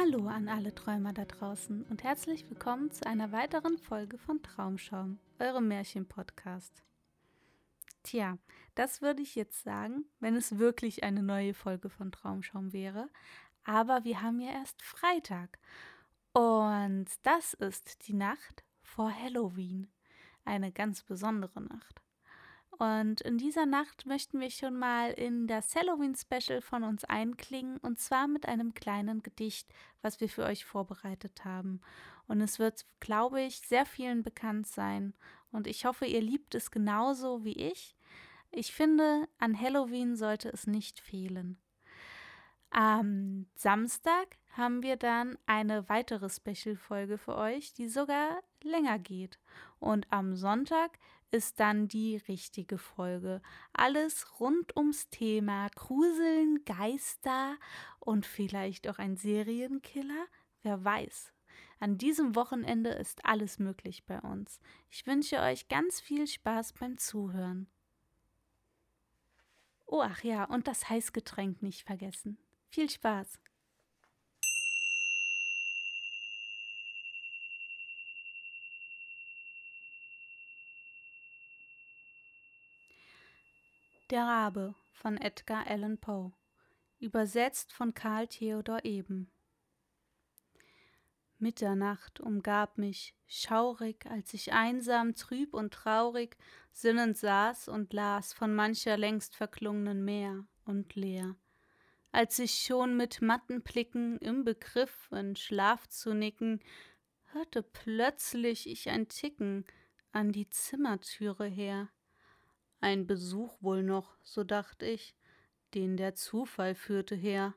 Hallo an alle Träumer da draußen und herzlich willkommen zu einer weiteren Folge von Traumschaum, eurem Märchen-Podcast. Tja, das würde ich jetzt sagen, wenn es wirklich eine neue Folge von Traumschaum wäre. Aber wir haben ja erst Freitag. Und das ist die Nacht vor Halloween. Eine ganz besondere Nacht. Und in dieser Nacht möchten wir schon mal in das Halloween-Special von uns einklingen und zwar mit einem kleinen Gedicht, was wir für euch vorbereitet haben. Und es wird, glaube ich, sehr vielen bekannt sein. Und ich hoffe, ihr liebt es genauso wie ich. Ich finde, an Halloween sollte es nicht fehlen. Am Samstag haben wir dann eine weitere Special-Folge für euch, die sogar länger geht. Und am Sonntag ist dann die richtige Folge. Alles rund ums Thema Gruseln, Geister und vielleicht auch ein Serienkiller. Wer weiß. An diesem Wochenende ist alles möglich bei uns. Ich wünsche euch ganz viel Spaß beim Zuhören. Oh, ach ja, und das Heißgetränk nicht vergessen. Viel Spaß! Der Rabe von Edgar Allan Poe. Übersetzt von Karl Theodor Eben. Mitternacht umgab mich, schaurig, als ich einsam, trüb und traurig sinnend saß und las von mancher längst verklungenen Meer und leer. Als ich schon mit matten Blicken im Begriff in Schlaf zu nicken, hörte plötzlich ich ein Ticken an die Zimmertüre her ein Besuch wohl noch, so dacht ich, den der Zufall führte her.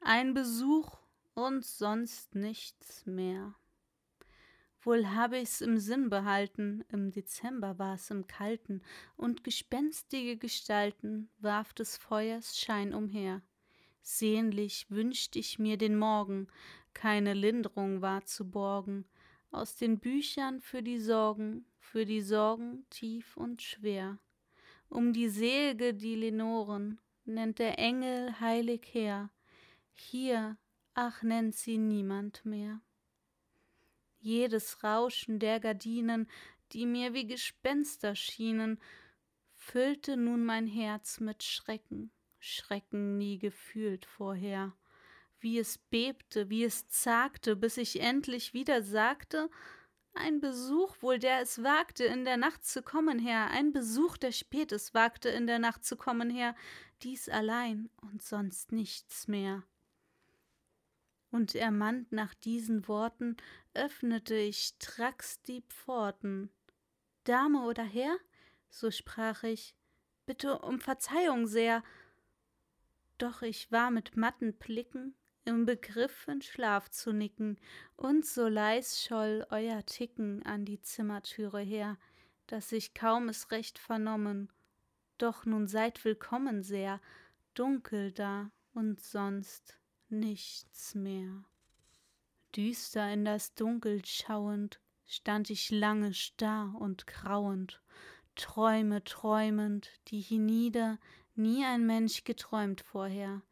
Ein Besuch und sonst nichts mehr. Wohl habe ich's im Sinn behalten, im Dezember war's im Kalten, und gespenstige Gestalten warf des Feuers Schein umher. Sehnlich wünscht ich mir den Morgen, keine Lindrung war zu borgen, aus den Büchern für die Sorgen, für die Sorgen tief und schwer um die selge die Lenoren, nennt der Engel heilig her, hier, ach nennt sie niemand mehr. Jedes Rauschen der Gardinen, die mir wie Gespenster schienen, füllte nun mein Herz mit Schrecken, Schrecken nie gefühlt vorher. Wie es bebte, wie es zagte, bis ich endlich wieder sagte, ein Besuch wohl, der es wagte, in der Nacht zu kommen her, ein Besuch, der spät es wagte, in der Nacht zu kommen her, dies allein und sonst nichts mehr. Und ermannt nach diesen Worten, öffnete ich stracks die Pforten. Dame oder Herr? so sprach ich, bitte um Verzeihung sehr. Doch ich war mit matten Blicken im Begriff in Schlaf zu nicken, und so leis scholl euer Ticken an die Zimmertüre her, dass ich kaum es recht vernommen. Doch nun seid willkommen sehr, dunkel da und sonst nichts mehr. Düster in das Dunkel schauend, stand ich lange starr und grauend, Träume träumend, die hienieder nie ein Mensch geträumt vorher,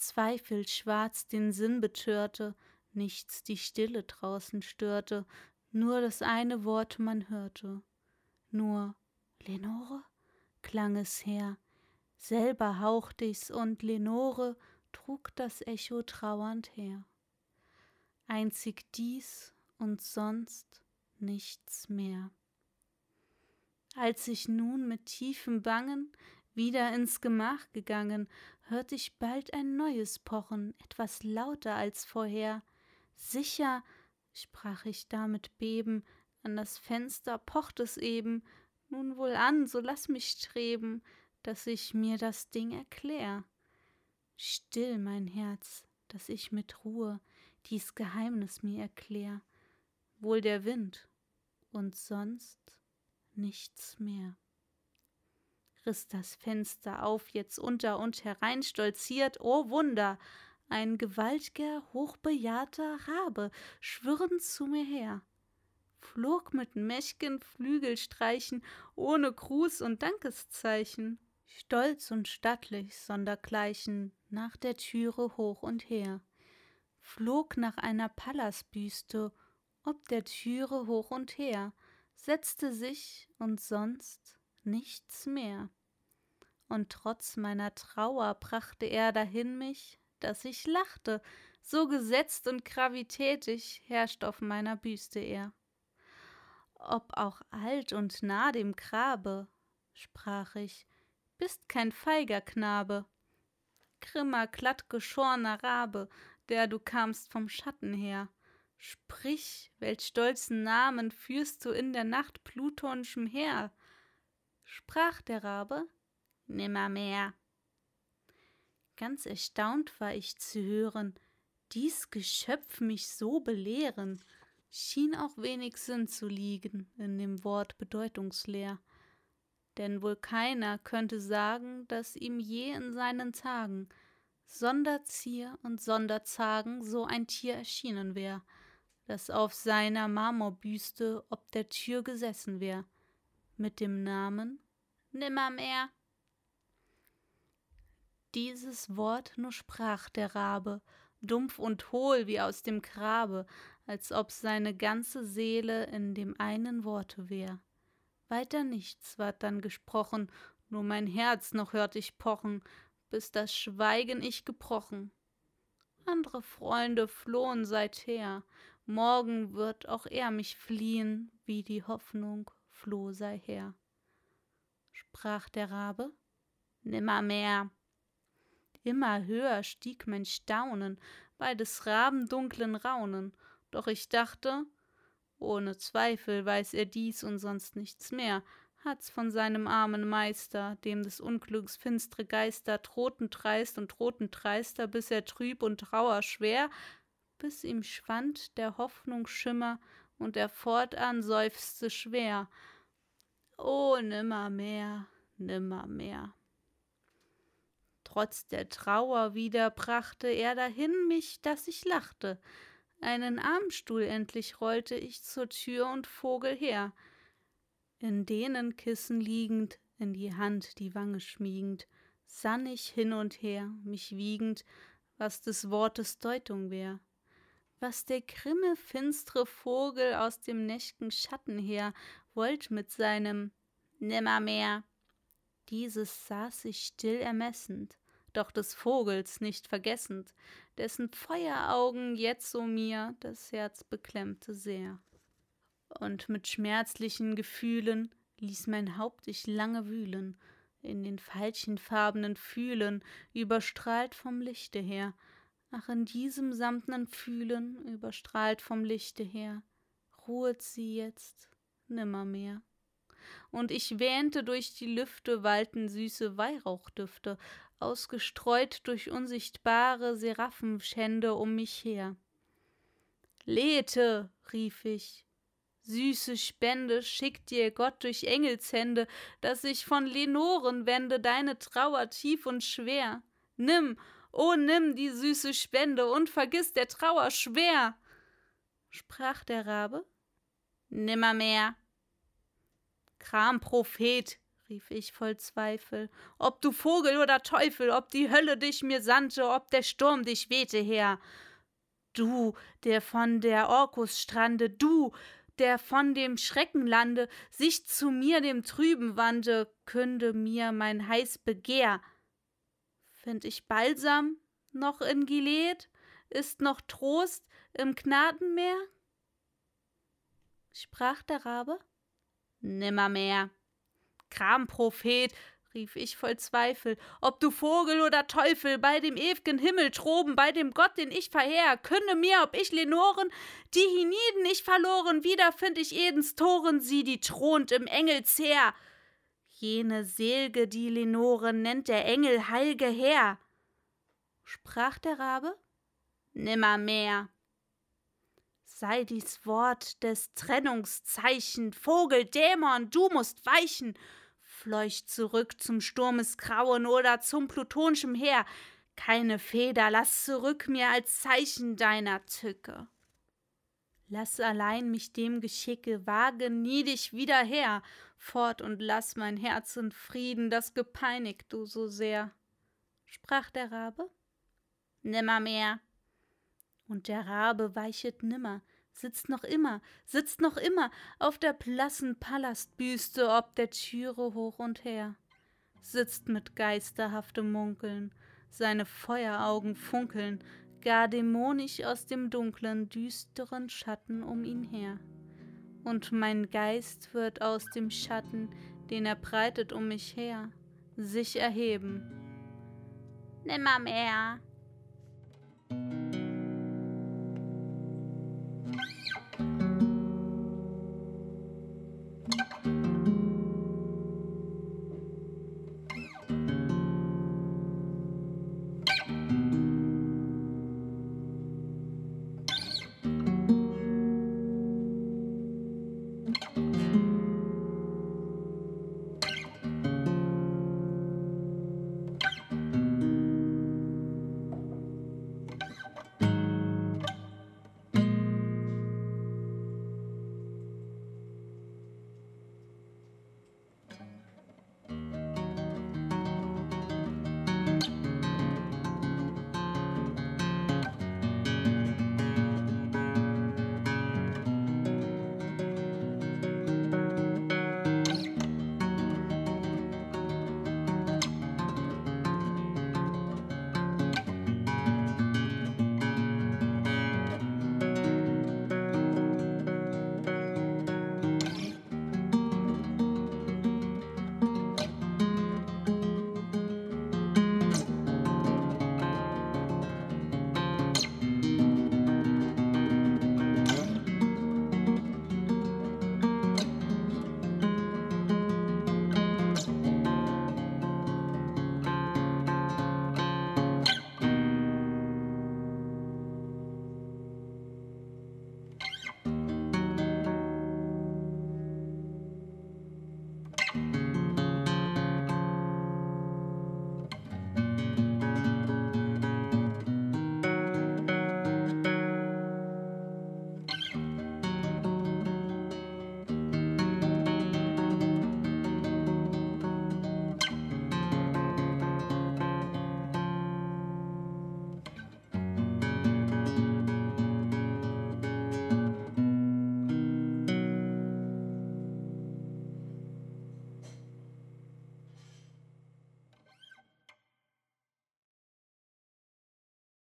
Zweifel schwarz den Sinn betörte, nichts die Stille draußen störte, nur das eine Wort man hörte. Nur Lenore klang es her, selber haucht ich's und Lenore trug das Echo trauernd her. Einzig dies und sonst nichts mehr. Als ich nun mit tiefem Bangen wieder ins Gemach gegangen, hört ich bald ein neues Pochen, etwas lauter als vorher. Sicher, sprach ich da mit Beben, an das Fenster pocht es eben, nun wohl an, so lass mich streben, dass ich mir das Ding erklär. Still, mein Herz, dass ich mit Ruhe dies Geheimnis mir erklär, wohl der Wind und sonst nichts mehr riss das Fenster auf, jetzt unter und herein stolziert, o Wunder, ein gewaltger, hochbejahrter Rabe schwirrend zu mir her, flog mit mächtigen Flügelstreichen, ohne Gruß und Dankeszeichen, stolz und stattlich sondergleichen, nach der Türe hoch und her. flog nach einer Pallasbüste, ob der Türe hoch und her, setzte sich und sonst nichts mehr. Und trotz meiner Trauer brachte er dahin mich, dass ich lachte, so gesetzt und gravitätig herrscht auf meiner Büste er. Ob auch alt und nah dem Grabe, sprach ich, bist kein feiger Knabe, grimmer, glattgeschorner Rabe, der du kamst vom Schatten her. Sprich, welch stolzen Namen führst du in der Nacht plutonischem Heer? Sprach der Rabe, nimmermehr. Ganz erstaunt war ich zu hören, dies Geschöpf mich so belehren, schien auch wenig Sinn zu liegen in dem Wort bedeutungsleer. Denn wohl keiner könnte sagen, dass ihm je in seinen Tagen Sonderzier und Sonderzagen so ein Tier erschienen wär, das auf seiner Marmorbüste ob der Tür gesessen wär, mit dem Namen Nimmermehr. Dieses Wort nur sprach der Rabe, dumpf und hohl wie aus dem Grabe, als ob seine ganze Seele in dem einen Worte wär. Weiter nichts ward dann gesprochen, nur mein Herz noch hört ich pochen, bis das Schweigen ich gebrochen. Andre Freunde flohen seither, morgen wird auch er mich fliehen, wie die Hoffnung floh sei her. Sprach der Rabe, nimmermehr. Immer höher stieg mein Staunen bei des Raben dunklen Raunen, doch ich dachte, ohne Zweifel weiß er dies und sonst nichts mehr, hat's von seinem armen Meister, dem des Unglücks finstre Geister drohten dreist und drohten dreister, bis er trüb und trauer schwer, bis ihm schwand der Hoffnung Schimmer und er fortan seufzte schwer. O nimmermehr, nimmermehr trotz der Trauer wieder brachte er dahin mich, dass ich lachte. Einen Armstuhl endlich rollte ich zur Tür und Vogel her, in denen Kissen liegend, in die Hand die Wange schmiegend, sann ich hin und her, mich wiegend, was des Wortes Deutung wär, was der grimme, finstre Vogel aus dem nächt'gen Schatten her wollt mit seinem Nimmermehr. Dieses saß ich still ermessend, doch des Vogels nicht vergessend, dessen Feueraugen jetzo mir das Herz beklemmte sehr. Und mit schmerzlichen Gefühlen ließ mein Haupt ich lange wühlen, in den veilchenfarbenen Fühlen, überstrahlt vom Lichte her, ach in diesem samtnen Fühlen, überstrahlt vom Lichte her, ruhet sie jetzt nimmermehr und ich wähnte durch die Lüfte wallten süße Weihrauchdüfte, ausgestreut durch unsichtbare Seraphenschände um mich her. Lethe, rief ich, süße Spende schickt dir Gott durch Engelshände, dass ich von Lenoren wende deine Trauer tief und schwer. Nimm, o oh, nimm die süße Spende und vergiss der Trauer schwer. Sprach der Rabe, nimmermehr. Kramprophet, rief ich voll Zweifel, ob du Vogel oder Teufel, ob die Hölle dich mir sandte, ob der Sturm dich wehte her. Du, der von der Orkusstrande, du, der von dem Schreckenlande sich zu mir dem Trüben wandte, künde mir mein heiß Begehr. Find ich Balsam noch in Gilead? Ist noch Trost im Gnadenmeer? Sprach der Rabe, Nimmermehr. Kramprophet, rief ich voll Zweifel, ob du Vogel oder Teufel, bei dem ew'gen Himmel droben, bei dem Gott, den ich verheer, künde mir, ob ich Lenoren, die hienieden ich verloren, wieder find ich Edens Toren, sie, die thront im Engelsheer. Jene Selge, die Lenoren, nennt der Engel heilge Herr. Sprach der Rabe? Nimmermehr sei dies Wort des Trennungszeichen, Vogel, Dämon, du musst weichen, fleucht zurück zum Sturmesgrauen oder zum plutonschem Heer, keine Feder lass zurück mir als Zeichen deiner Tücke. Lass allein mich dem Geschicke, wage nie dich wieder her, fort und lass mein Herz in Frieden, das gepeinigt du so sehr. Sprach der Rabe? Nimmermehr. Und der Rabe weichet nimmer, sitzt noch immer, sitzt noch immer auf der blassen Palastbüste ob der Türe hoch und her, sitzt mit geisterhaftem Munkeln, seine Feueraugen funkeln, gar dämonisch aus dem dunklen, düsteren Schatten um ihn her. Und mein Geist wird aus dem Schatten, den er breitet um mich her, sich erheben. Nimmermehr,